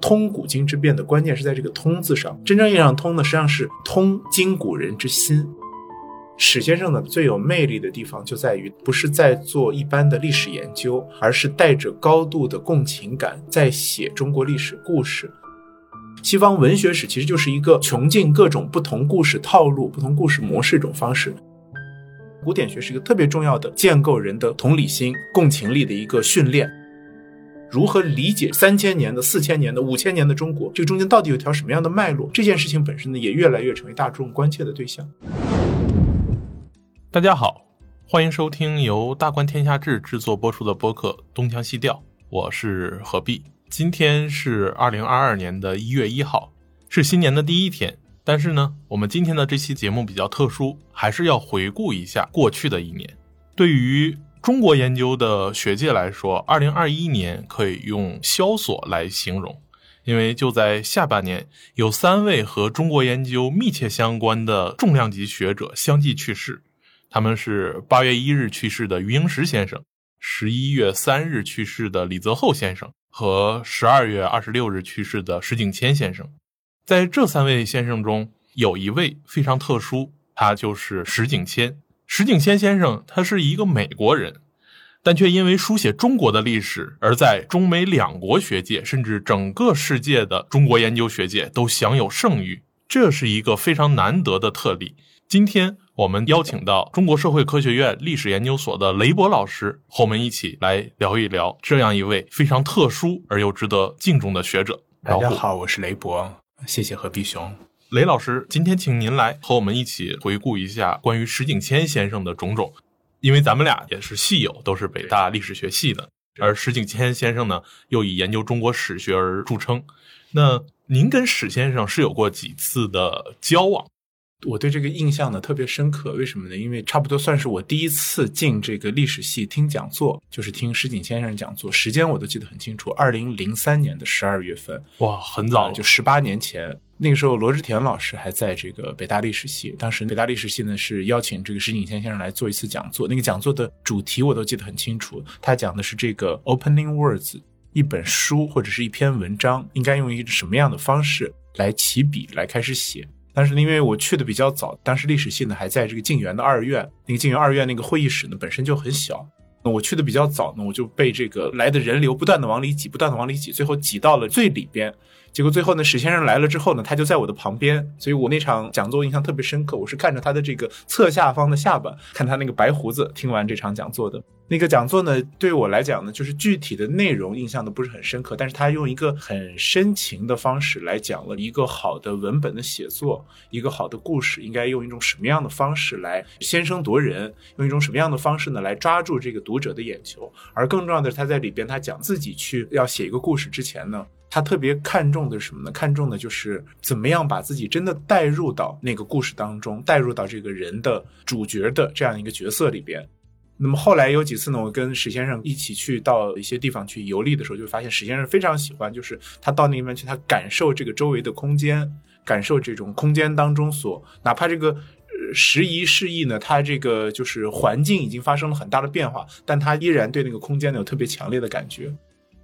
通古今之变的关键是在这个“通”字上，真正意义上“通”呢，实际上是通今古人之心。史先生呢最有魅力的地方就在于，不是在做一般的历史研究，而是带着高度的共情感在写中国历史故事。西方文学史其实就是一个穷尽各种不同故事套路、不同故事模式一种方式。古典学是一个特别重要的建构人的同理心、共情力的一个训练。如何理解三千年的、四千年的、五千年的中国？这中间到底有条什么样的脉络？这件事情本身呢，也越来越成为大众关切的对象。大家好，欢迎收听由大观天下志制作播出的播客《东腔西调》，我是何必。今天是二零二二年的一月一号，是新年的第一天。但是呢，我们今天的这期节目比较特殊，还是要回顾一下过去的一年。对于中国研究的学界来说，二零二一年可以用萧索来形容，因为就在下半年，有三位和中国研究密切相关的重量级学者相继去世。他们是八月一日去世的余英时先生，十一月三日去世的李泽厚先生，和十二月二十六日去世的石景谦先生。在这三位先生中，有一位非常特殊，他就是石景谦。石景谦先生，他是一个美国人，但却因为书写中国的历史，而在中美两国学界，甚至整个世界的中国研究学界都享有盛誉。这是一个非常难得的特例。今天我们邀请到中国社会科学院历史研究所的雷博老师，和我们一起来聊一聊这样一位非常特殊而又值得敬重的学者。大家好，我是雷博。谢谢何必雄，雷老师，今天请您来和我们一起回顾一下关于石景谦先生的种种，因为咱们俩也是戏友，都是北大历史学系的，而石景谦先生呢，又以研究中国史学而著称。那您跟史先生是有过几次的交往？我对这个印象呢特别深刻，为什么呢？因为差不多算是我第一次进这个历史系听讲座，就是听石井先生讲座，时间我都记得很清楚，二零零三年的十二月份，哇，很早，就十八年前。那个时候罗志田老师还在这个北大历史系，当时北大历史系呢是邀请这个石井谦先生来做一次讲座，那个讲座的主题我都记得很清楚，他讲的是这个 opening words，一本书或者是一篇文章应该用一个什么样的方式来起笔来开始写。但是因为我去的比较早，当时历史系呢还在这个静园的二院，那个静园二院那个会议室呢本身就很小。那我去的比较早呢，我就被这个来的人流不断的往里挤，不断的往里挤，最后挤到了最里边。结果最后呢，史先生来了之后呢，他就在我的旁边，所以我那场讲座印象特别深刻。我是看着他的这个侧下方的下巴，看他那个白胡子，听完这场讲座的。那个讲座呢，对我来讲呢，就是具体的内容印象都不是很深刻，但是他用一个很深情的方式来讲了一个好的文本的写作，一个好的故事应该用一种什么样的方式来先声夺人，用一种什么样的方式呢来抓住这个读者的眼球。而更重要的是，他在里边他讲自己去要写一个故事之前呢。他特别看重的是什么呢？看重的就是怎么样把自己真的带入到那个故事当中，带入到这个人的主角的这样一个角色里边。那么后来有几次呢，我跟史先生一起去到一些地方去游历的时候，就发现史先生非常喜欢，就是他到那边去，他感受这个周围的空间，感受这种空间当中所哪怕这个时移世易呢，他这个就是环境已经发生了很大的变化，但他依然对那个空间呢有特别强烈的感觉。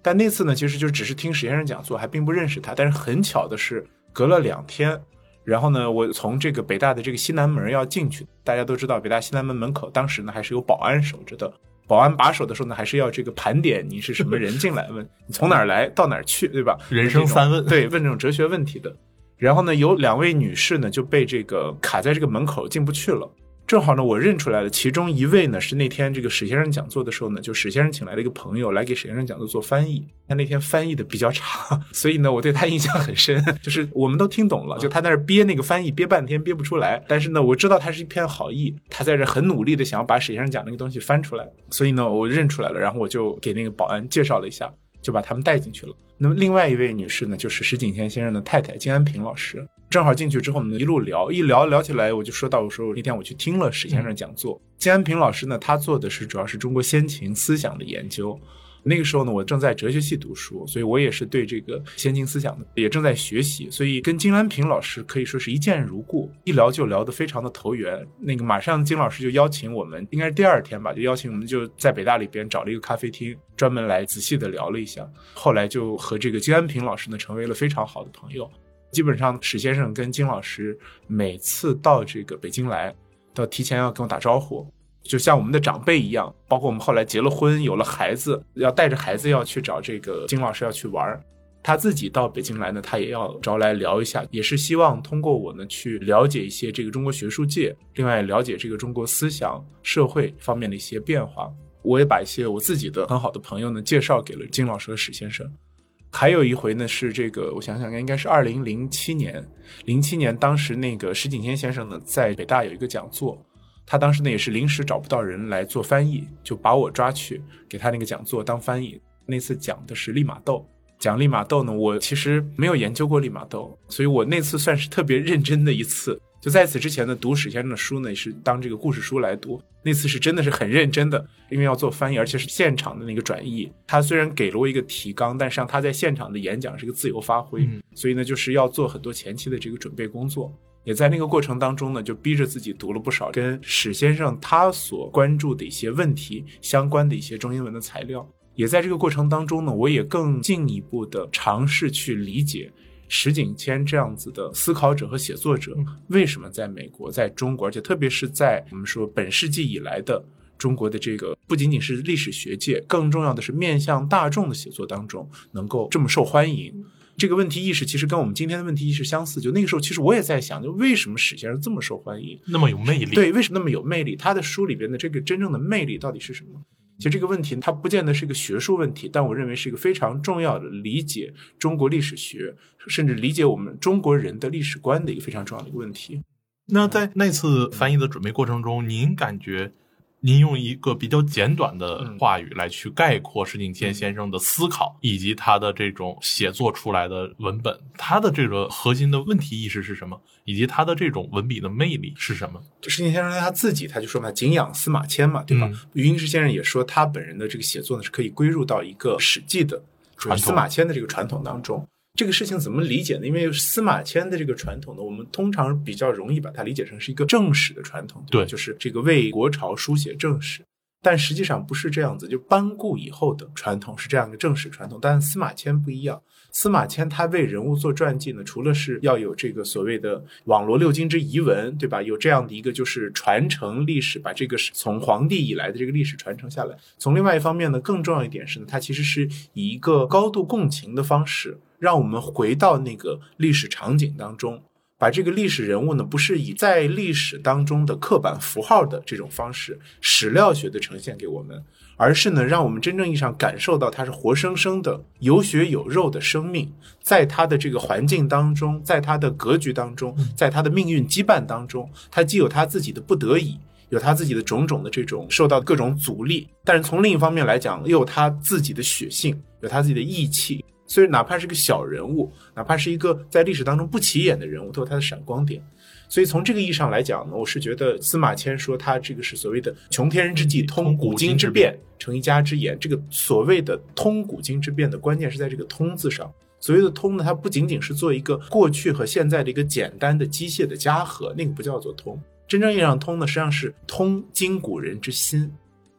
但那次呢，其实就只是听史先生讲座，还并不认识他。但是很巧的是，隔了两天，然后呢，我从这个北大的这个西南门要进去。大家都知道，北大西南门门口当时呢还是有保安守着的。保安把守的时候呢，还是要这个盘点你是什么人进来，问你从哪儿来到哪儿去，对吧？人生三问，对，问这种哲学问题的。然后呢，有两位女士呢就被这个卡在这个门口进不去了。正好呢，我认出来了，其中一位呢是那天这个史先生讲座的时候呢，就史先生请来了一个朋友来给史先生讲座做翻译。他那天翻译的比较差，所以呢，我对他印象很深。就是我们都听懂了，就他在那憋那个翻译憋半天憋不出来。但是呢，我知道他是一片好意，他在这很努力的想要把史先生讲那个东西翻出来。所以呢，我认出来了，然后我就给那个保安介绍了一下，就把他们带进去了。那么另外一位女士呢，就是石景天先生的太太金安平老师。正好进去之后，我们一路聊，一聊聊起来，我就说到我说那天我去听了史先生讲座。金安平老师呢，他做的是主要是中国先秦思想的研究，那个时候呢，我正在哲学系读书，所以我也是对这个先秦思想的也正在学习，所以跟金安平老师可以说是一见如故，一聊就聊得非常的投缘。那个马上金老师就邀请我们，应该是第二天吧，就邀请我们就在北大里边找了一个咖啡厅，专门来仔细的聊了一下。后来就和这个金安平老师呢成为了非常好的朋友。基本上史先生跟金老师每次到这个北京来，都提前要跟我打招呼。就像我们的长辈一样，包括我们后来结了婚，有了孩子，要带着孩子要去找这个金老师要去玩儿他自己到北京来呢，他也要招来聊一下，也是希望通过我呢去了解一些这个中国学术界，另外了解这个中国思想社会方面的一些变化。我也把一些我自己的很好的朋友呢介绍给了金老师和史先生。还有一回呢是这个，我想想看，应该是二零零七年，零七年当时那个石景天先生呢在北大有一个讲座。他当时呢也是临时找不到人来做翻译，就把我抓去给他那个讲座当翻译。那次讲的是利玛窦，讲利玛窦呢，我其实没有研究过利玛窦，所以我那次算是特别认真的一次。就在此之前呢，读史先生的书呢也是当这个故事书来读。那次是真的是很认真的，因为要做翻译，而且是现场的那个转译。他虽然给了我一个提纲，但实际上他在现场的演讲是一个自由发挥，所以呢就是要做很多前期的这个准备工作。也在那个过程当中呢，就逼着自己读了不少跟史先生他所关注的一些问题相关的一些中英文的材料。也在这个过程当中呢，我也更进一步的尝试去理解石景谦这样子的思考者和写作者为什么在美国、在中国，而且特别是在我们说本世纪以来的中国的这个不仅仅是历史学界，更重要的是面向大众的写作当中能够这么受欢迎。这个问题意识其实跟我们今天的问题意识相似。就那个时候，其实我也在想，就为什么史先生这么受欢迎，那么有魅力？对，为什么那么有魅力？他的书里边的这个真正的魅力到底是什么？其实这个问题它不见得是一个学术问题，但我认为是一个非常重要的理解中国历史学，甚至理解我们中国人的历史观的一个非常重要的一个问题。那在那次翻译的准备过程中，您感觉？您用一个比较简短的话语来去概括石景谦先生的思考，以及他的这种写作出来的文本，他的这个核心的问题意识是什么，以及他的这种文笔的魅力是什么？石景先生他自己他就说嘛，敬仰司马迁嘛，对吧？余英时先生也说，他本人的这个写作呢是可以归入到一个史记的司马迁的这个传统当中。这个事情怎么理解呢？因为司马迁的这个传统呢，我们通常比较容易把它理解成是一个正史的传统，对，就是这个为国朝书写正史。但实际上不是这样子，就班固以后的传统是这样一个正史传统，但司马迁不一样。司马迁他为人物做传记呢，除了是要有这个所谓的网罗六经之遗文，对吧？有这样的一个就是传承历史，把这个从皇帝以来的这个历史传承下来。从另外一方面呢，更重要一点是呢，他其实是以一个高度共情的方式，让我们回到那个历史场景当中。把这个历史人物呢，不是以在历史当中的刻板符号的这种方式，史料学的呈现给我们，而是呢，让我们真正意义上感受到他是活生生的有血有肉的生命，在他的这个环境当中，在他的格局当中，在他的命运羁绊当中，他既有他自己的不得已，有他自己的种种的这种受到各种阻力，但是从另一方面来讲，又有他自己的血性，有他自己的义气。所以，哪怕是个小人物，哪怕是一个在历史当中不起眼的人物，都有他的闪光点。所以，从这个意义上来讲呢，我是觉得司马迁说他这个是所谓的“穷天人之际，通古今之变，成一家之言”。这个所谓的“通古今之变”的关键是在这个“通”字上。所谓的“通”呢，它不仅仅是做一个过去和现在的一个简单的机械的加和，那个不叫做通。真正意义上通呢，实际上是通今古人之心。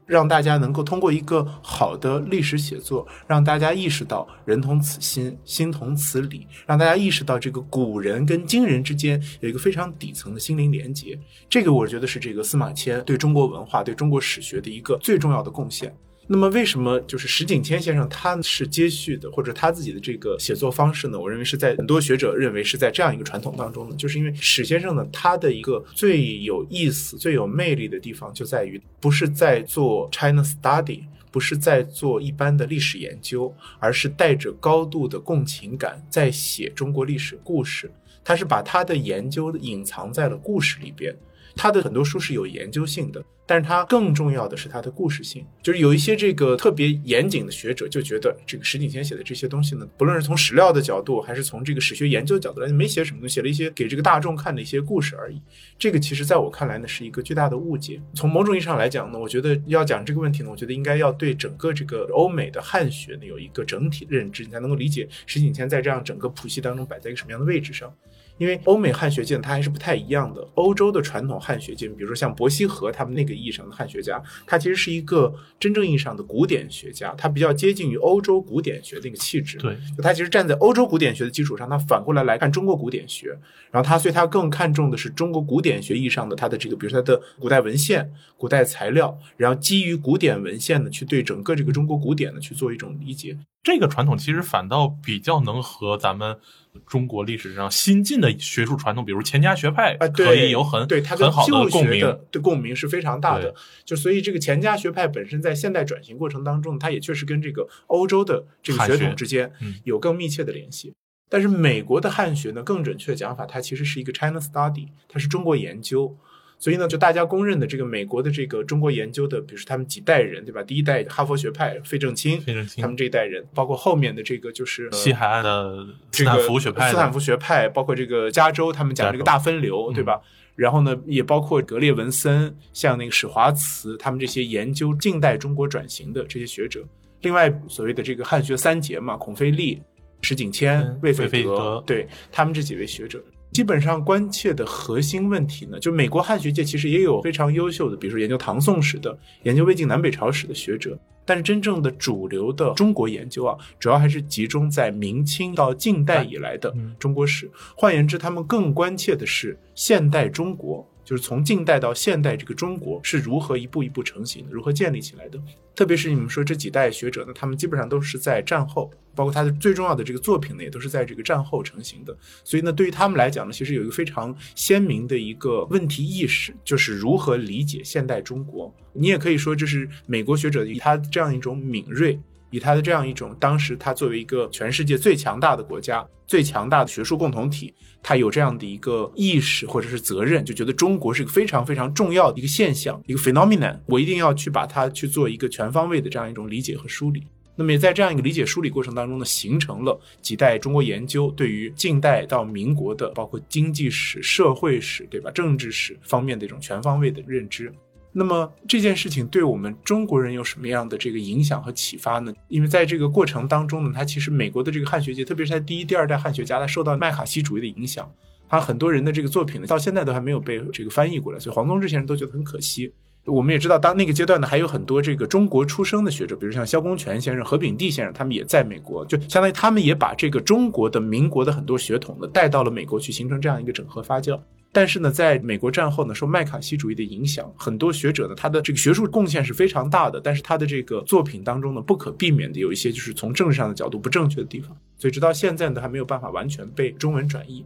让大家能够通过一个好的历史写作，让大家意识到人同此心，心同此理，让大家意识到这个古人跟今人之间有一个非常底层的心灵连接。这个我觉得是这个司马迁对中国文化、对中国史学的一个最重要的贡献。那么，为什么就是石景谦先生他是接续的，或者他自己的这个写作方式呢？我认为是在很多学者认为是在这样一个传统当中呢，就是因为史先生呢，他的一个最有意思、最有魅力的地方就在于，不是在做 China Study，不是在做一般的历史研究，而是带着高度的共情感在写中国历史故事。他是把他的研究隐藏在了故事里边。他的很多书是有研究性的，但是它更重要的是它的故事性。就是有一些这个特别严谨的学者就觉得，这个石景谦写的这些东西呢，不论是从史料的角度，还是从这个史学研究的角度来，没写什么东西，写了一些给这个大众看的一些故事而已。这个其实在我看来呢，是一个巨大的误解。从某种意义上来讲呢，我觉得要讲这个问题呢，我觉得应该要对整个这个欧美的汉学呢有一个整体的认知，你才能够理解石景谦在这样整个谱系当中摆在一个什么样的位置上。因为欧美汉学界它还是不太一样的。欧洲的传统汉学界，比如说像伯希和他们那个意义上的汉学家，他其实是一个真正意义上的古典学家，他比较接近于欧洲古典学那个气质。对，就他其实站在欧洲古典学的基础上，他反过来来看中国古典学，然后他所以他更看重的是中国古典学意义上的他的这个，比如说他的古代文献、古代材料，然后基于古典文献呢，去对整个这个中国古典呢去做一种理解。这个传统其实反倒比较能和咱们中国历史上新进的学术传统，比如钱家学派啊，可以有很对它很好的共鸣，对共鸣是非常大的。就所以这个钱家学派本身在现代转型过程当中，它也确实跟这个欧洲的这个血统之间有更密切的联系。但是美国的汉学呢，更准确的讲法，它其实是一个 China Study，它是中国研究。所以呢，就大家公认的这个美国的这个中国研究的，比如说他们几代人，对吧？第一代哈佛学派费正清，费正清他们这一代人，包括后面的这个就是西海岸的斯坦福学派，斯坦福学派，包括这个加州，他们讲这个大分流，对吧？然后呢，也包括格列文森，像那个史华茨，他们这些研究近代中国转型的这些学者。另外，所谓的这个汉学三杰嘛，孔飞利、石景谦、魏费德，对他们这几位学者。基本上关切的核心问题呢，就美国汉学界其实也有非常优秀的，比如说研究唐宋史的、研究魏晋南北朝史的学者，但是真正的主流的中国研究啊，主要还是集中在明清到近代以来的中国史。换言之，他们更关切的是现代中国。就是从近代到现代，这个中国是如何一步一步成型的，如何建立起来的？特别是你们说这几代学者呢，他们基本上都是在战后，包括他的最重要的这个作品呢，也都是在这个战后成型的。所以呢，对于他们来讲呢，其实有一个非常鲜明的一个问题意识，就是如何理解现代中国。你也可以说，这是美国学者以他这样一种敏锐。以他的这样一种，当时他作为一个全世界最强大的国家、最强大的学术共同体，他有这样的一个意识或者是责任，就觉得中国是一个非常非常重要的一个现象，一个 phenomenon，我一定要去把它去做一个全方位的这样一种理解和梳理。那么也在这样一个理解梳理过程当中呢，形成了几代中国研究对于近代到民国的，包括经济史、社会史，对吧？政治史方面的一种全方位的认知。那么这件事情对我们中国人有什么样的这个影响和启发呢？因为在这个过程当中呢，他其实美国的这个汉学界，特别是他第一、第二代汉学家，他受到麦卡锡主义的影响，他很多人的这个作品呢，到现在都还没有被这个翻译过来，所以黄宗智先生都觉得很可惜。我们也知道，当那个阶段呢，还有很多这个中国出生的学者，比如像萧公权先生、何炳棣先生，他们也在美国，就相当于他们也把这个中国的民国的很多血统呢带到了美国去，形成这样一个整合发酵。但是呢，在美国战后呢，受麦卡锡主义的影响，很多学者呢，他的这个学术贡献是非常大的，但是他的这个作品当中呢，不可避免的有一些就是从政治上的角度不正确的地方，所以直到现在呢，还没有办法完全被中文转译。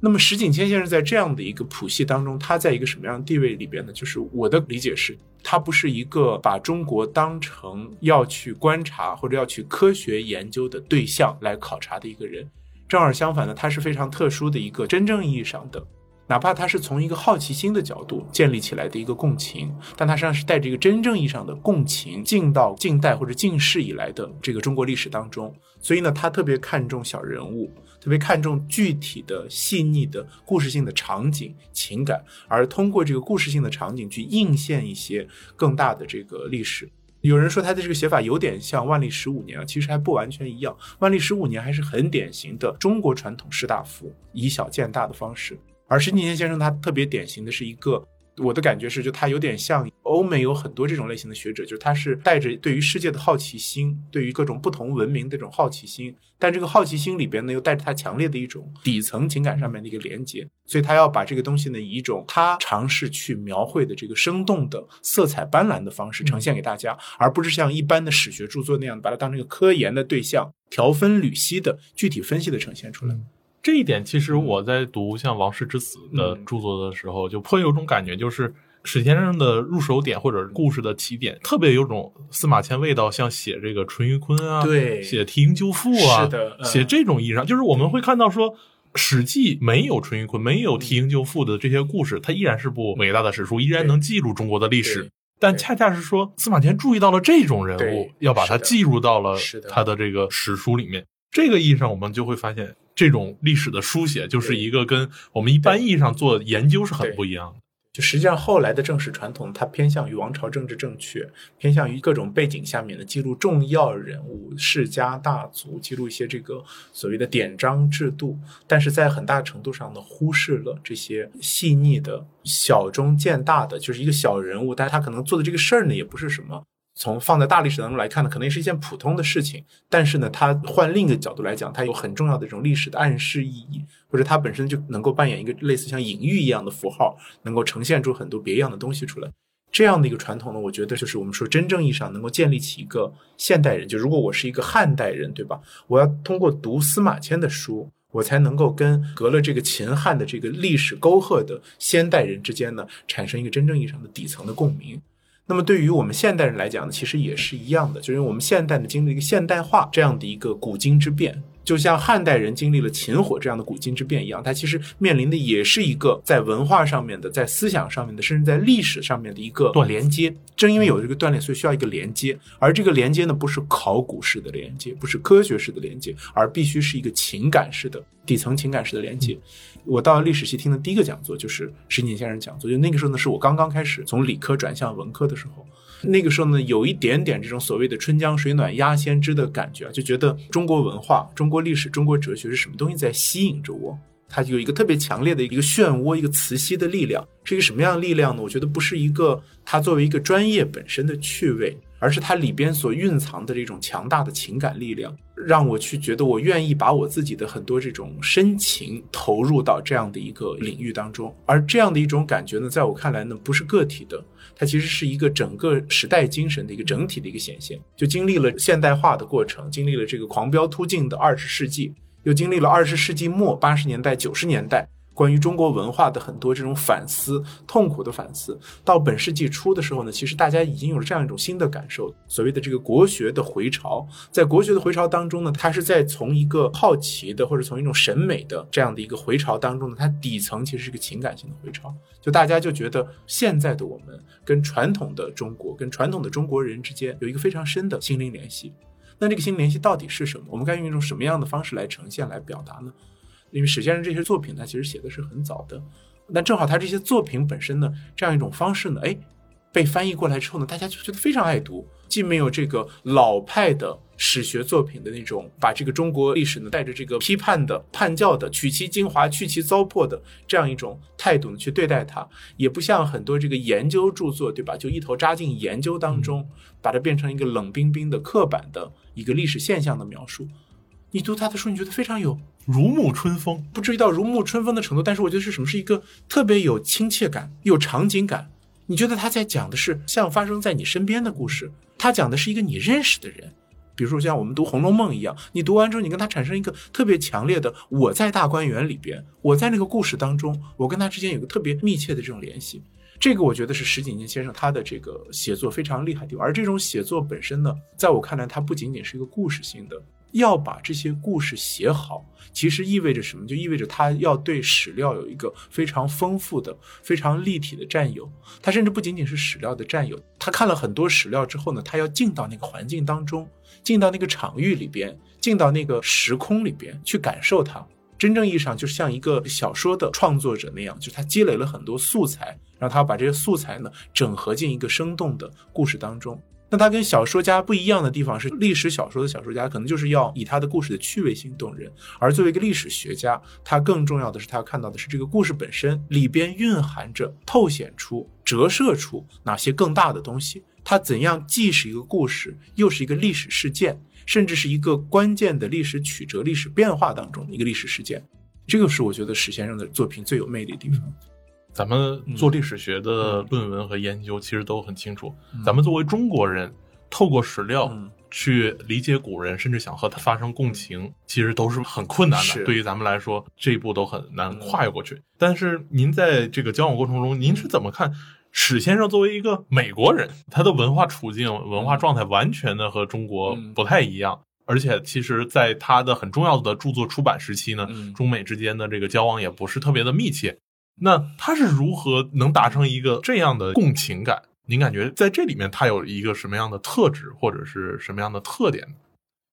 那么石景谦先生在这样的一个谱系当中，他在一个什么样的地位里边呢？就是我的理解是，他不是一个把中国当成要去观察或者要去科学研究的对象来考察的一个人，正好相反呢，他是非常特殊的一个真正意义上的。哪怕他是从一个好奇心的角度建立起来的一个共情，但他实际上是带着一个真正意义上的共情进到近代或者近世以来的这个中国历史当中。所以呢，他特别看重小人物，特别看重具体的细腻的故事性的场景情感，而通过这个故事性的场景去映现一些更大的这个历史。有人说他的这个写法有点像万历十五年啊，其实还不完全一样。万历十五年还是很典型的中国传统士大夫以小见大的方式。而申景谦先生他特别典型的是一个，我的感觉是，就他有点像欧美有很多这种类型的学者，就是他是带着对于世界的好奇心，对于各种不同文明的这种好奇心，但这个好奇心里边呢，又带着他强烈的一种底层情感上面的一个连接，所以他要把这个东西呢，以一种他尝试去描绘的这个生动的、色彩斑斓的方式呈现给大家，而不是像一般的史学著作那样把它当成一个科研的对象，条分缕析的具体分析的呈现出来。这一点其实我在读像王室之子的著作的时候，就颇有种感觉，就是史先生的入手点或者故事的起点，特别有种司马迁味道，像写这个淳于髡啊，对，写提营救父啊，是的，写这种意义上，就是我们会看到说，《史记》没有淳于髡，没有提营救父的这些故事，它依然是部伟大的史书，依然能记录中国的历史。但恰恰是说司马迁注意到了这种人物，要把它记录到了他的这个史书里面。这个意义上，我们就会发现，这种历史的书写就是一个跟我们一般意义上做研究是很不一样的。就实际上后来的正史传统，它偏向于王朝政治正确，偏向于各种背景下面的记录重要人物、世家大族，记录一些这个所谓的典章制度，但是在很大程度上呢，忽视了这些细腻的小中见大的，就是一个小人物，但是他可能做的这个事儿呢，也不是什么。从放在大历史当中来看呢，可能也是一件普通的事情，但是呢，它换另一个角度来讲，它有很重要的这种历史的暗示意义，或者它本身就能够扮演一个类似像隐喻一样的符号，能够呈现出很多别样的东西出来。这样的一个传统呢，我觉得就是我们说真正意义上能够建立起一个现代人。就如果我是一个汉代人，对吧？我要通过读司马迁的书，我才能够跟隔了这个秦汉的这个历史沟壑的先代人之间呢，产生一个真正意义上的底层的共鸣。那么对于我们现代人来讲呢，其实也是一样的，就是我们现代的经历一个现代化这样的一个古今之变，就像汉代人经历了秦火这样的古今之变一样，它其实面临的也是一个在文化上面的、在思想上面的，甚至在历史上面的一个断连接。正因为有这个断裂，所以需要一个连接，而这个连接呢，不是考古式的连接，不是科学式的连接，而必须是一个情感式的底层情感式的连接。我到历史系听的第一个讲座就是石井先生讲座，就那个时候呢，是我刚刚开始从理科转向文科的时候。那个时候呢，有一点点这种所谓的“春江水暖鸭先知”的感觉啊，就觉得中国文化、中国历史、中国哲学是什么东西在吸引着我？它有一个特别强烈的一个漩涡、一个磁吸的力量，是一个什么样的力量呢？我觉得不是一个它作为一个专业本身的趣味，而是它里边所蕴藏的这种强大的情感力量，让我去觉得我愿意把我自己的很多这种深情投入到这样的一个领域当中。而这样的一种感觉呢，在我看来呢，不是个体的，它其实是一个整个时代精神的一个整体的一个显现。就经历了现代化的过程，经历了这个狂飙突进的二十世纪。又经历了二十世纪末八十年代、九十年代关于中国文化的很多这种反思、痛苦的反思，到本世纪初的时候呢，其实大家已经有了这样一种新的感受，所谓的这个国学的回潮。在国学的回潮当中呢，它是在从一个好奇的或者从一种审美的这样的一个回潮当中呢，它底层其实是个情感性的回潮。就大家就觉得现在的我们跟传统的中国、跟传统的中国人之间有一个非常深的心灵联系。那这个心灵联系到底是什么？我们该用一种什么样的方式来呈现、来表达呢？因为史先生这些作品，他其实写的是很早的，那正好他这些作品本身呢，这样一种方式呢，哎，被翻译过来之后呢，大家就觉得非常爱读，既没有这个老派的史学作品的那种把这个中国历史呢带着这个批判的、叛教的、取其精华、去其糟粕的这样一种态度呢去对待它，也不像很多这个研究著作，对吧？就一头扎进研究当中，把它变成一个冷冰冰的、刻板的一个历史现象的描述。你读他的书，你觉得非常有如沐春风，不至于到如沐春风的程度，但是我觉得是什么？是一个特别有亲切感、有场景感。你觉得他在讲的是像发生在你身边的故事，他讲的是一个你认识的人，比如说像我们读《红楼梦》一样，你读完之后，你跟他产生一个特别强烈的“我在大观园里边，我在那个故事当中，我跟他之间有个特别密切的这种联系”。这个我觉得是石井健先生他的这个写作非常厉害的地方，而这种写作本身呢，在我看来，它不仅仅是一个故事性的。要把这些故事写好，其实意味着什么？就意味着他要对史料有一个非常丰富的、非常立体的占有。他甚至不仅仅是史料的占有，他看了很多史料之后呢，他要进到那个环境当中，进到那个场域里边，进到那个时空里边去感受它。真正意义上，就是像一个小说的创作者那样，就是他积累了很多素材，然后他把这些素材呢整合进一个生动的故事当中。那他跟小说家不一样的地方是，历史小说的小说家可能就是要以他的故事的趣味性动人，而作为一个历史学家，他更重要的是他要看到的是这个故事本身里边蕴含着、透显出、折射出哪些更大的东西。它怎样既是一个故事，又是一个历史事件，甚至是一个关键的历史曲折、历史变化当中的一个历史事件。这个是我觉得史先生的作品最有魅力的地方。咱们做历史学的论文和研究，其实都很清楚。咱们作为中国人，透过史料去理解古人，甚至想和他发生共情，其实都是很困难的。对于咱们来说，这一步都很难跨越过去。但是您在这个交往过程中，您是怎么看史先生作为一个美国人，他的文化处境、文化状态完全的和中国不太一样？而且，其实，在他的很重要的著作出版时期呢，中美之间的这个交往也不是特别的密切。那他是如何能达成一个这样的共情感？您感觉在这里面他有一个什么样的特质，或者是什么样的特点？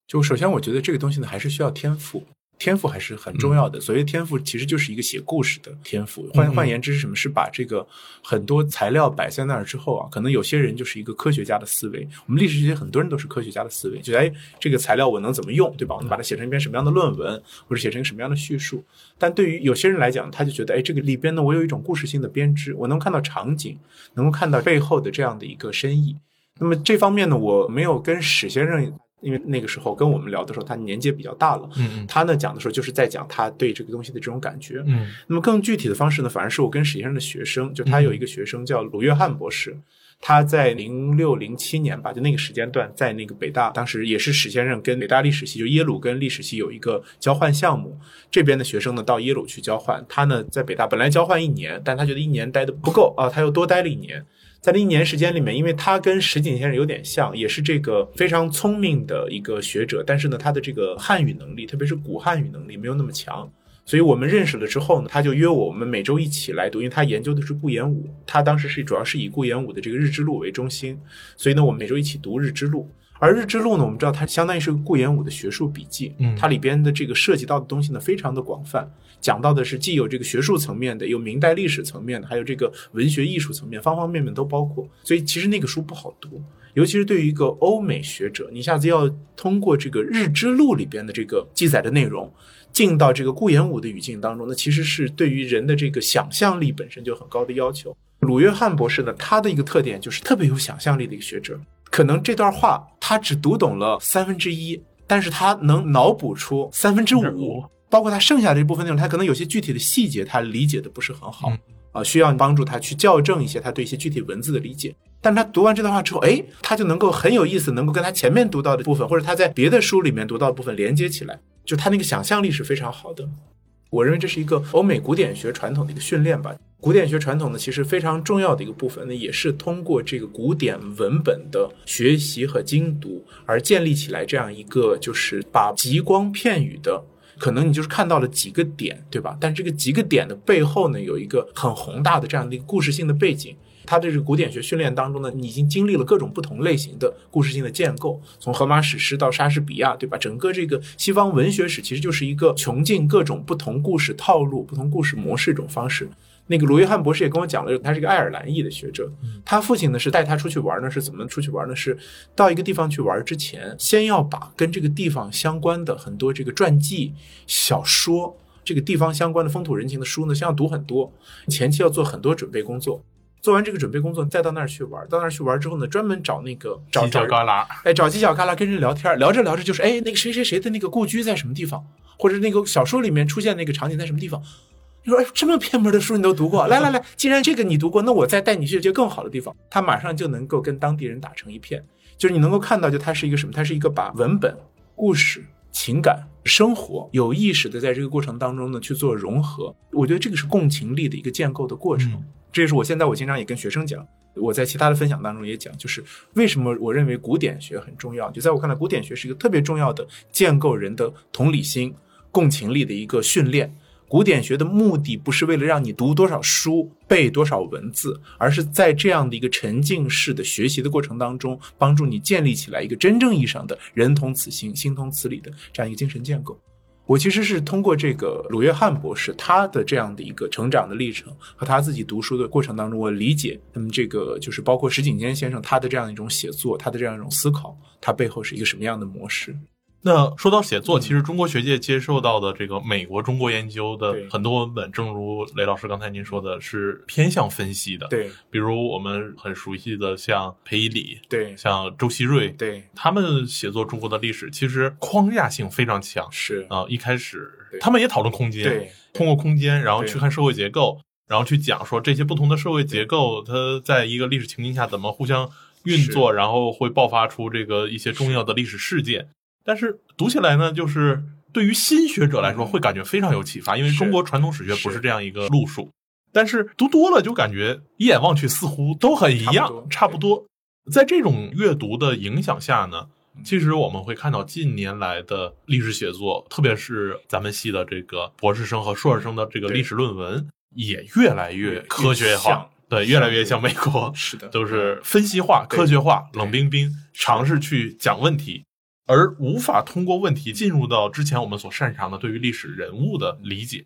就首先，我觉得这个东西呢，还是需要天赋。天赋还是很重要的。所谓天赋，其实就是一个写故事的天赋。换换言之是什么？是把这个很多材料摆在那儿之后啊，可能有些人就是一个科学家的思维。我们历史学很多人都是科学家的思维，就哎，这个材料我能怎么用，对吧？我能把它写成一篇什么样的论文，或者写成一个什么样的叙述。但对于有些人来讲，他就觉得，哎，这个里边呢，我有一种故事性的编织，我能看到场景，能够看到背后的这样的一个深意。那么这方面呢，我没有跟史先生。因为那个时候跟我们聊的时候，他年纪比较大了。嗯他呢讲的时候就是在讲他对这个东西的这种感觉。嗯。那么更具体的方式呢，反而是我跟史先生的学生，就他有一个学生叫鲁约翰博士，他在零六零七年吧，就那个时间段，在那个北大，当时也是史先生跟北大历史系，就耶鲁跟历史系有一个交换项目，这边的学生呢到耶鲁去交换，他呢在北大本来交换一年，但他觉得一年待的不够啊，他又多待了一年。在那一年时间里面，因为他跟石井先生有点像，也是这个非常聪明的一个学者，但是呢，他的这个汉语能力，特别是古汉语能力没有那么强。所以我们认识了之后呢，他就约我，我们每周一起来读，因为他研究的是顾炎武，他当时是主要是以顾炎武的这个《日之路》为中心，所以呢，我们每周一起读《日之路》。而《日之路》呢，我们知道它相当于是顾炎武的学术笔记，嗯，它里边的这个涉及到的东西呢，非常的广泛，讲到的是既有这个学术层面的，有明代历史层面的，还有这个文学艺术层面，方方面面都包括。所以其实那个书不好读，尤其是对于一个欧美学者，你一下子要通过这个《日之录》里边的这个记载的内容，进到这个顾炎武的语境当中，那其实是对于人的这个想象力本身就很高的要求。鲁约翰博士呢，他的一个特点就是特别有想象力的一个学者。可能这段话他只读懂了三分之一，但是他能脑补出三分之五，包括他剩下的这部分内容，他可能有些具体的细节他理解的不是很好啊，需要你帮助他去校正一些他对一些具体文字的理解。但他读完这段话之后，哎，他就能够很有意思，能够跟他前面读到的部分，或者他在别的书里面读到的部分连接起来，就他那个想象力是非常好的。我认为这是一个欧美古典学传统的一个训练吧。古典学传统呢，其实非常重要的一个部分呢，也是通过这个古典文本的学习和精读而建立起来这样一个，就是把极光片语的，可能你就是看到了几个点，对吧？但这个几个点的背后呢，有一个很宏大的这样的一个故事性的背景。它的这个古典学训练当中呢，你已经经历了各种不同类型的故事性的建构，从荷马史诗到莎士比亚，对吧？整个这个西方文学史其实就是一个穷尽各种不同故事套路、不同故事模式一种方式。那个罗约翰博士也跟我讲了，他是一个爱尔兰裔的学者，他父亲呢是带他出去玩呢，是怎么出去玩呢？是到一个地方去玩之前，先要把跟这个地方相关的很多这个传记、小说、这个地方相关的风土人情的书呢，先要读很多，前期要做很多准备工作。做完这个准备工作，再到那儿去玩。到那儿去玩之后呢，专门找那个犄角旮旯，哎，找犄角旮旯跟人聊天，聊着聊着就是，哎，那个谁谁谁的那个故居在什么地方，或者那个小说里面出现那个场景在什么地方。你说，哎，这么偏门的书你都读过？来来来，既然这个你读过，那我再带你去一些更好的地方。他马上就能够跟当地人打成一片，就是你能够看到，就它是一个什么？它是一个把文本、故事、情感、生活有意识的在这个过程当中呢去做融合。我觉得这个是共情力的一个建构的过程。这也是我现在我经常也跟学生讲，我在其他的分享当中也讲，就是为什么我认为古典学很重要。就在我看来，古典学是一个特别重要的建构人的同理心、共情力的一个训练。古典学的目的不是为了让你读多少书、背多少文字，而是在这样的一个沉浸式的学习的过程当中，帮助你建立起来一个真正意义上的人同此心、心同此理的这样一个精神建构。我其实是通过这个鲁约翰博士他的这样的一个成长的历程和他自己读书的过程当中，我理解，那么这个就是包括石井坚先生他的这样一种写作，他的这样一种思考，他背后是一个什么样的模式。那说到写作，其实中国学界接受到的这个美国中国研究的很多文本，正如雷老师刚才您说的，是偏向分析的。对，比如我们很熟悉的像裴以礼，对，像周希瑞，对，他们写作中国的历史，其实框架性非常强。是。啊，一开始他们也讨论空间，对，通过空间，然后去看社会结构，然后去讲说这些不同的社会结构，它在一个历史情境下怎么互相运作，然后会爆发出这个一些重要的历史事件。但是读起来呢，就是对于新学者来说会感觉非常有启发，因为中国传统史学不是这样一个路数。但是读多了就感觉一眼望去似乎都很一样，差不多。在这种阅读的影响下呢，其实我们会看到近年来的历史写作，特别是咱们系的这个博士生和硕士生的这个历史论文，也越来越科学化。对，越来越像美国，是的，都是分析化、科学化、冷冰冰，尝试去讲问题，而无法通过问题进入到之前我们所擅长的对于历史人物的理解。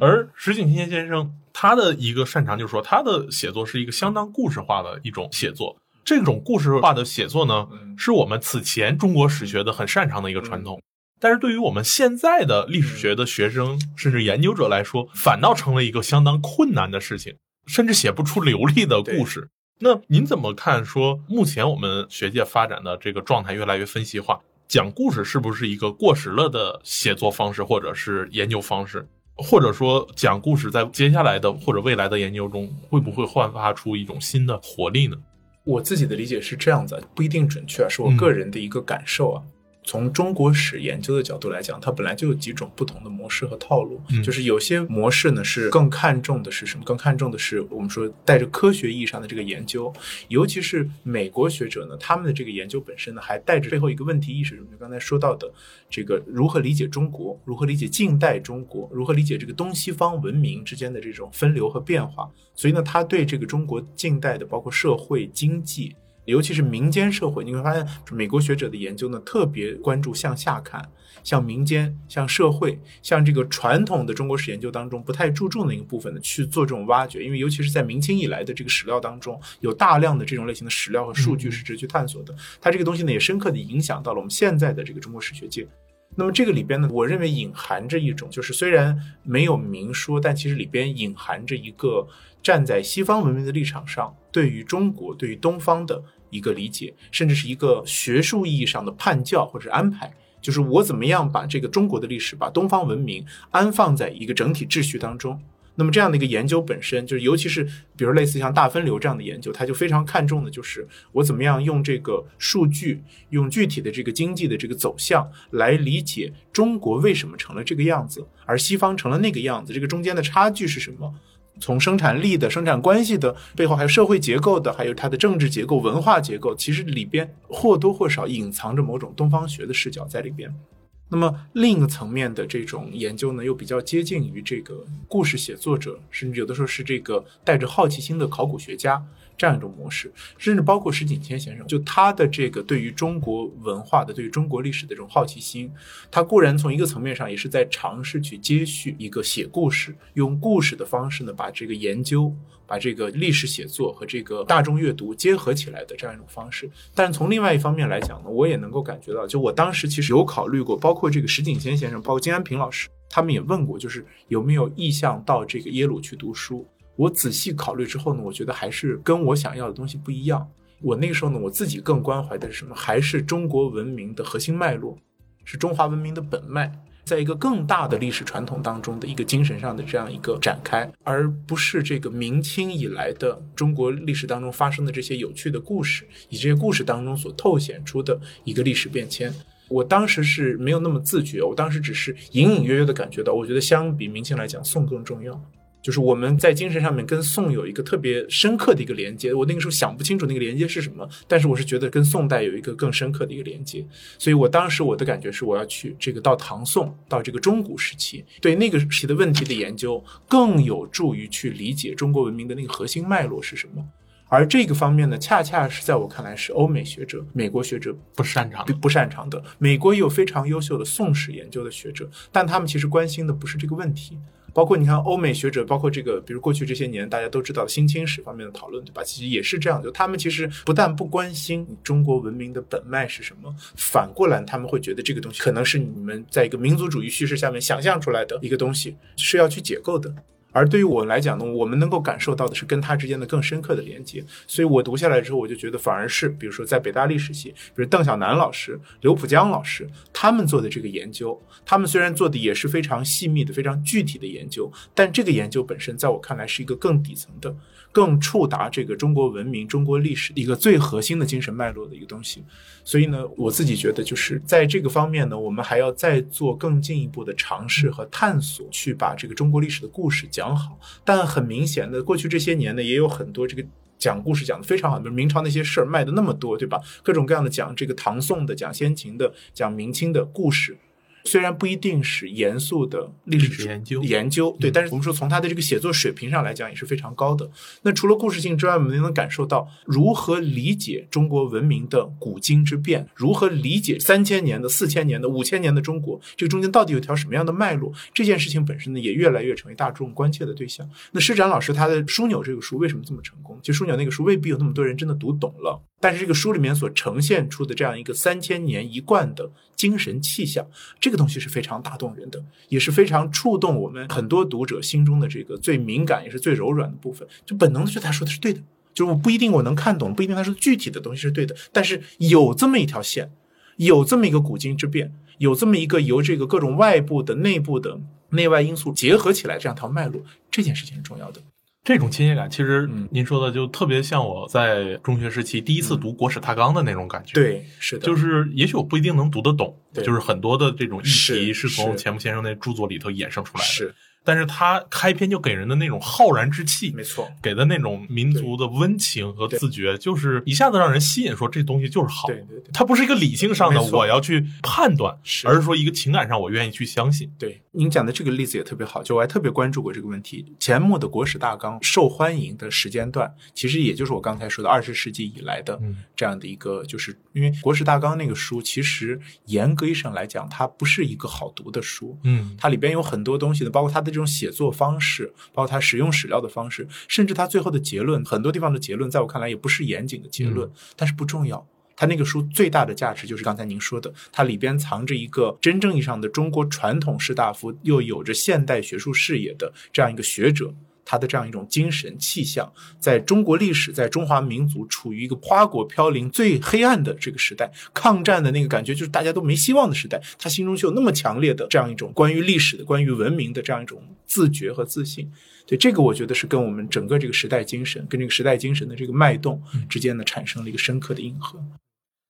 而石井天先生他的一个擅长就是说，他的写作是一个相当故事化的一种写作。这种故事化的写作呢，嗯是我们此前中国史学的很擅长的一个传统。但是对于我们现在的历史学的学生甚至研究者来说，反倒成了一个相当困难的事情，甚至写不出流利的故事。那您怎么看？说目前我们学界发展的这个状态越来越分析化，讲故事是不是一个过时了的写作方式，或者是研究方式？或者说，讲故事在接下来的或者未来的研究中，会不会焕发出一种新的活力呢？我自己的理解是这样子，不一定准确啊，是我嗯个人的一个感受啊。从中国史研究的角度来讲，它本来就有几种不同的模式和套路。嗯就是有些模式呢是更看重的是什么？更看重的是我们说带着科学意义上的这个研究，尤其是美国学者呢，他们的这个研究本身呢，还带着背后一个问题意识，就刚才说到的这个如何理解中国，如何理解近代中国，如何理解这个东西方文明之间的这种分流和变化。所以呢，他对这个中国近代的包括社会经济。尤其是民间社会，你会发现，美国学者的研究呢，特别关注向下看，向民间、向社会、向这个传统的中国史研究当中不太注重的一个部分呢，去做这种挖掘。因为尤其是在明清以来的这个史料当中，有大量的这种类型的史料和数据是值得去探索的。它这个东西呢，也深刻的影响到了我们现在的这个中国史学界。那么这个里边呢，我认为隐含着一种，就是虽然没有明说，但其实里边隐含着一个站在西方文明的立场上，对于中国、对于东方的一个理解，甚至是一个学术意义上的判教或者安排。就是我怎么样把这个中国的历史、把东方文明安放在一个整体秩序当中。那么这样的一个研究本身，就是尤其是比如类似像大分流这样的研究，它就非常看重的就是我怎么样用这个数据，用具体的这个经济的这个走向来理解中国为什么成了这个样子，而西方成了那个样子，这个中间的差距是什么？从生产力的生产关系的背后，还有社会结构的，还有它的政治结构、文化结构，其实里边或多或少隐藏着某种东方学的视角在里边。那么另一个层面的这种研究呢，又比较接近于这个故事写作者，甚至有的时候是这个带着好奇心的考古学家这样一种模式，甚至包括石景谦先生，就他的这个对于中国文化的、对于中国历史的这种好奇心，他固然从一个层面上也是在尝试去接续一个写故事，用故事的方式呢，把这个研究。把这个历史写作和这个大众阅读结合起来的这样一种方式，但是从另外一方面来讲呢，我也能够感觉到，就我当时其实有考虑过，包括这个石景谦先生，包括金安平老师，他们也问过，就是有没有意向到这个耶鲁去读书。我仔细考虑之后呢，我觉得还是跟我想要的东西不一样。我那个时候呢，我自己更关怀的是什么？还是中国文明的核心脉络，是中华文明的本脉。在一个更大的历史传统当中的一个精神上的这样一个展开，而不是这个明清以来的中国历史当中发生的这些有趣的故事，以这些故事当中所透显出的一个历史变迁。我当时是没有那么自觉，我当时只是隐隐约约的感觉到，我觉得相比明清来讲，宋更重要。就是我们在精神上面跟宋有一个特别深刻的一个连接，我那个时候想不清楚那个连接是什么，但是我是觉得跟宋代有一个更深刻的一个连接，所以我当时我的感觉是我要去这个到唐宋到这个中古时期，对那个时期的问题的研究更有助于去理解中国文明的那个核心脉络是什么。而这个方面呢，恰恰是在我看来是欧美学者、美国学者不擅长不不擅长的。美国也有非常优秀的宋史研究的学者，但他们其实关心的不是这个问题。包括你看欧美学者，包括这个，比如过去这些年大家都知道新清史方面的讨论，对吧？其实也是这样，就他们其实不但不关心中国文明的本脉是什么，反过来他们会觉得这个东西可能是你们在一个民族主义叙事下面想象出来的一个东西，是要去解构的。而对于我来讲呢，我们能够感受到的是跟他之间的更深刻的连接，所以我读下来之后，我就觉得反而是，比如说在北大历史系，比如邓小南老师、刘浦江老师他们做的这个研究，他们虽然做的也是非常细密的、非常具体的研究，但这个研究本身在我看来是一个更底层的、更触达这个中国文明、中国历史一个最核心的精神脉络的一个东西。所以呢，我自己觉得就是在这个方面呢，我们还要再做更进一步的尝试和探索，去把这个中国历史的故事讲好。但很明显的，过去这些年呢，也有很多这个讲故事讲的非常好，比如明朝那些事儿卖的那么多，对吧？各种各样的讲这个唐宋的、讲先秦的、讲明清的故事。虽然不一定是严肃的历历史史研究研究，对，嗯但是我们说从他的这个写作水平上来讲也是非常高的。那除了故事性之外，我们也能感受到如何理解中国文明的古今之变，如何理解三千年的、四千年的、五千年的中国，这个中间到底有条什么样的脉络？这件事情本身呢，也越来越成为大众关切的对象。那施展老师他的《枢纽》这个书为什么这么成功？就《枢纽》那个书未必有那么多人真的读懂了，但是这个书里面所呈现出的这样一个三千年一贯的精神气象，这个东西是非常打动人的，也是非常触动我们很多读者心中的这个最敏感也是最柔软的部分。就本能的觉得他说的是对的，就是我不一定我能看懂，不一定他说具体的东西是对的，但是有这么一条线，有这么一个古今之变，有这么一个由这个各种外部的、内部的、内外因素结合起来这样一条脉络，这件事情是重要的。这种亲切感，其实嗯。您说的就特别像我在中学时期第一次读国史大纲的那种感觉。，对，是的，就是也许我不一定能读得懂，就是很多的这种议题是是从钱穆先生那著作里头衍生出来的。是但是他开篇就给人的那种浩然之气，没错。给的那种民族的温情和自觉，就是一下子让人吸引，说这东西就是好。对对对它不是一个理性上的我要去判断，是而是说一个情感上我愿意去相信。对，您讲的这个例子也特别好，就我还特别关注过这个问题。钱穆的国史大纲受欢迎的时间段，其实也就是我刚才说的二十世纪以来的嗯这样的一个，就是因为国史大纲那个书，其实严格意义上来讲，它不是一个好读的书。嗯它里边有很多东西的，包括它的这种写作方式，包括他使用史料的方式，甚至他最后的结论，很多地方的结论，在我看来也不是严谨的结论，但是不重要。他那个书最大的价值就是刚才您说的，它里边藏着一个真正意义上的中国传统士大夫，又有着现代学术视野的这样一个学者。他的这样一种精神气象，在中国历史，在中华民族处于一个花果飘零、最黑暗的这个时代，抗战的那个感觉就是大家都没希望的时代，他心中就有那么强烈的这样一种关于历史的、关于文明的这样一种自觉和自信。对这个，我觉得是跟我们整个这个时代精神、跟这个时代精神的这个脉动之间呢，产生了一个深刻的应和。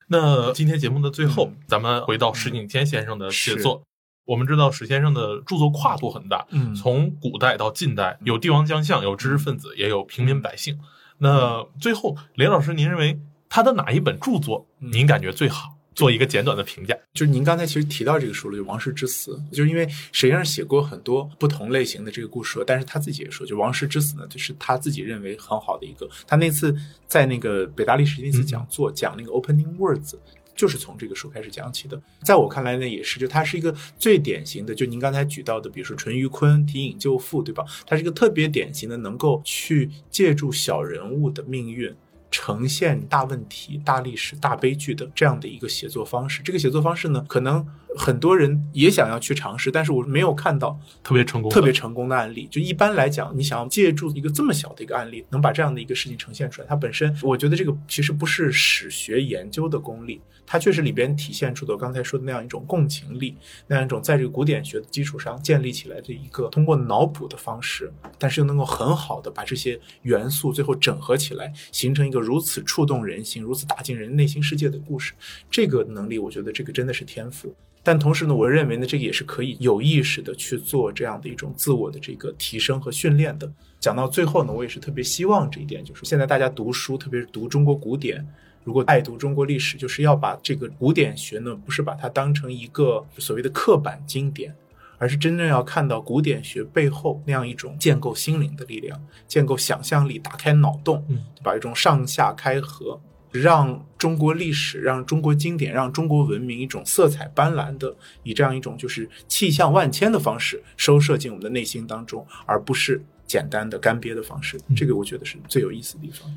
那今天节目的最后，嗯咱们回到石景天先生的写作。我们知道史先生的著作跨度很大，嗯从古代到近代，有帝王将相，有知识分子，也有平民百姓。那最后，雷老师，您认为他的哪一本著作嗯您感觉最好？做一个简短的评价。就是您刚才其实提到这个书了，就《王室之死》，就是因为史先生写过很多不同类型的这个故事，但是他自己也说，就《王室之死》呢，就是他自己认为很好的一个。他那次在那个北大历史那次讲座、讲那个 opening words。就是从这个书开始讲起的，在我看来呢，也是，就它是一个最典型的，就您刚才举到的，比如说淳于髡提引救父，对吧？它是一个特别典型的，能够去借助小人物的命运，呈现大问题、大历史、大悲剧的这样的一个写作方式。这个写作方式呢，可能很多人也想要去尝试，但是我没有看到特别成功，特别成功的案例。就一般来讲，你想要借助一个这么小的一个案例，能把这样的一个事情呈现出来，它本身，我觉得这个其实不是史学研究的功力，它确实里边体现出的我刚才说的那样一种共情力，那样一种在这个古典学的基础上建立起来的一个通过脑补的方式，但是又能够很好的把这些元素最后整合起来，形成一个如此触动人心、如此打进人内心世界的故事。这个能力，我觉得这个真的是天赋。但同时呢，我认为呢，这个也是可以有意识的去做这样的一种自我的这个提升和训练的。讲到最后呢，我也是特别希望这一点，就是现在大家读书，特别是读中国古典，如果爱读中国历史，就是要把这个古典学呢，不是把它当成一个所谓的刻板经典，而是真正要看到古典学背后那样一种建构心灵的力量，建构想象力、打开脑洞，嗯，对吧？一种上下开合，让中国历史、让中国经典、让中国文明一种色彩斑斓的，以这样一种就是气象万千的方式收摄进我们的内心当中，而不是简单的干瘪的方式。这个我觉得是最有意思的地方。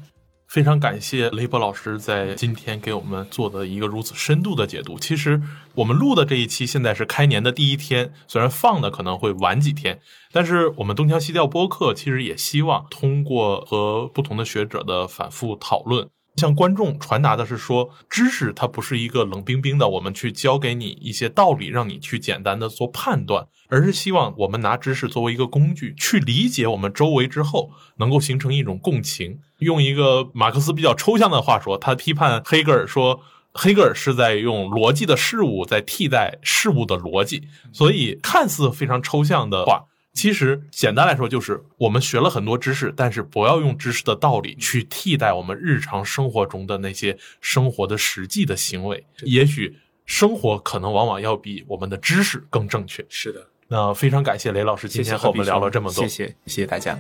非常感谢雷博老师在今天给我们做的一个如此深度的解读。其实我们录的这一期现在是开年的第一天，虽然放的可能会晚几天，但是我们东腔西调播客其实也希望通过和不同的学者的反复讨论，向观众传达的是说，知识它不是一个冷冰冰的，我们去教给你一些道理，让你去简单的做判断，而是希望我们拿知识作为一个工具，去理解我们周围之后，能够形成一种共情。用一个马克思比较抽象的话说，他批判黑格尔说，黑格尔是在用逻辑的事物在替代事物的逻辑，所以看似非常抽象的话。其实简单来说，就是我们学了很多知识，但是不要用知识的道理去替代我们日常生活中的那些生活的实际的行为。也许生活可能往往要比我们的知识更正确。是的，那非常感谢雷老师今天和我们聊了这么多，谢谢谢谢大家。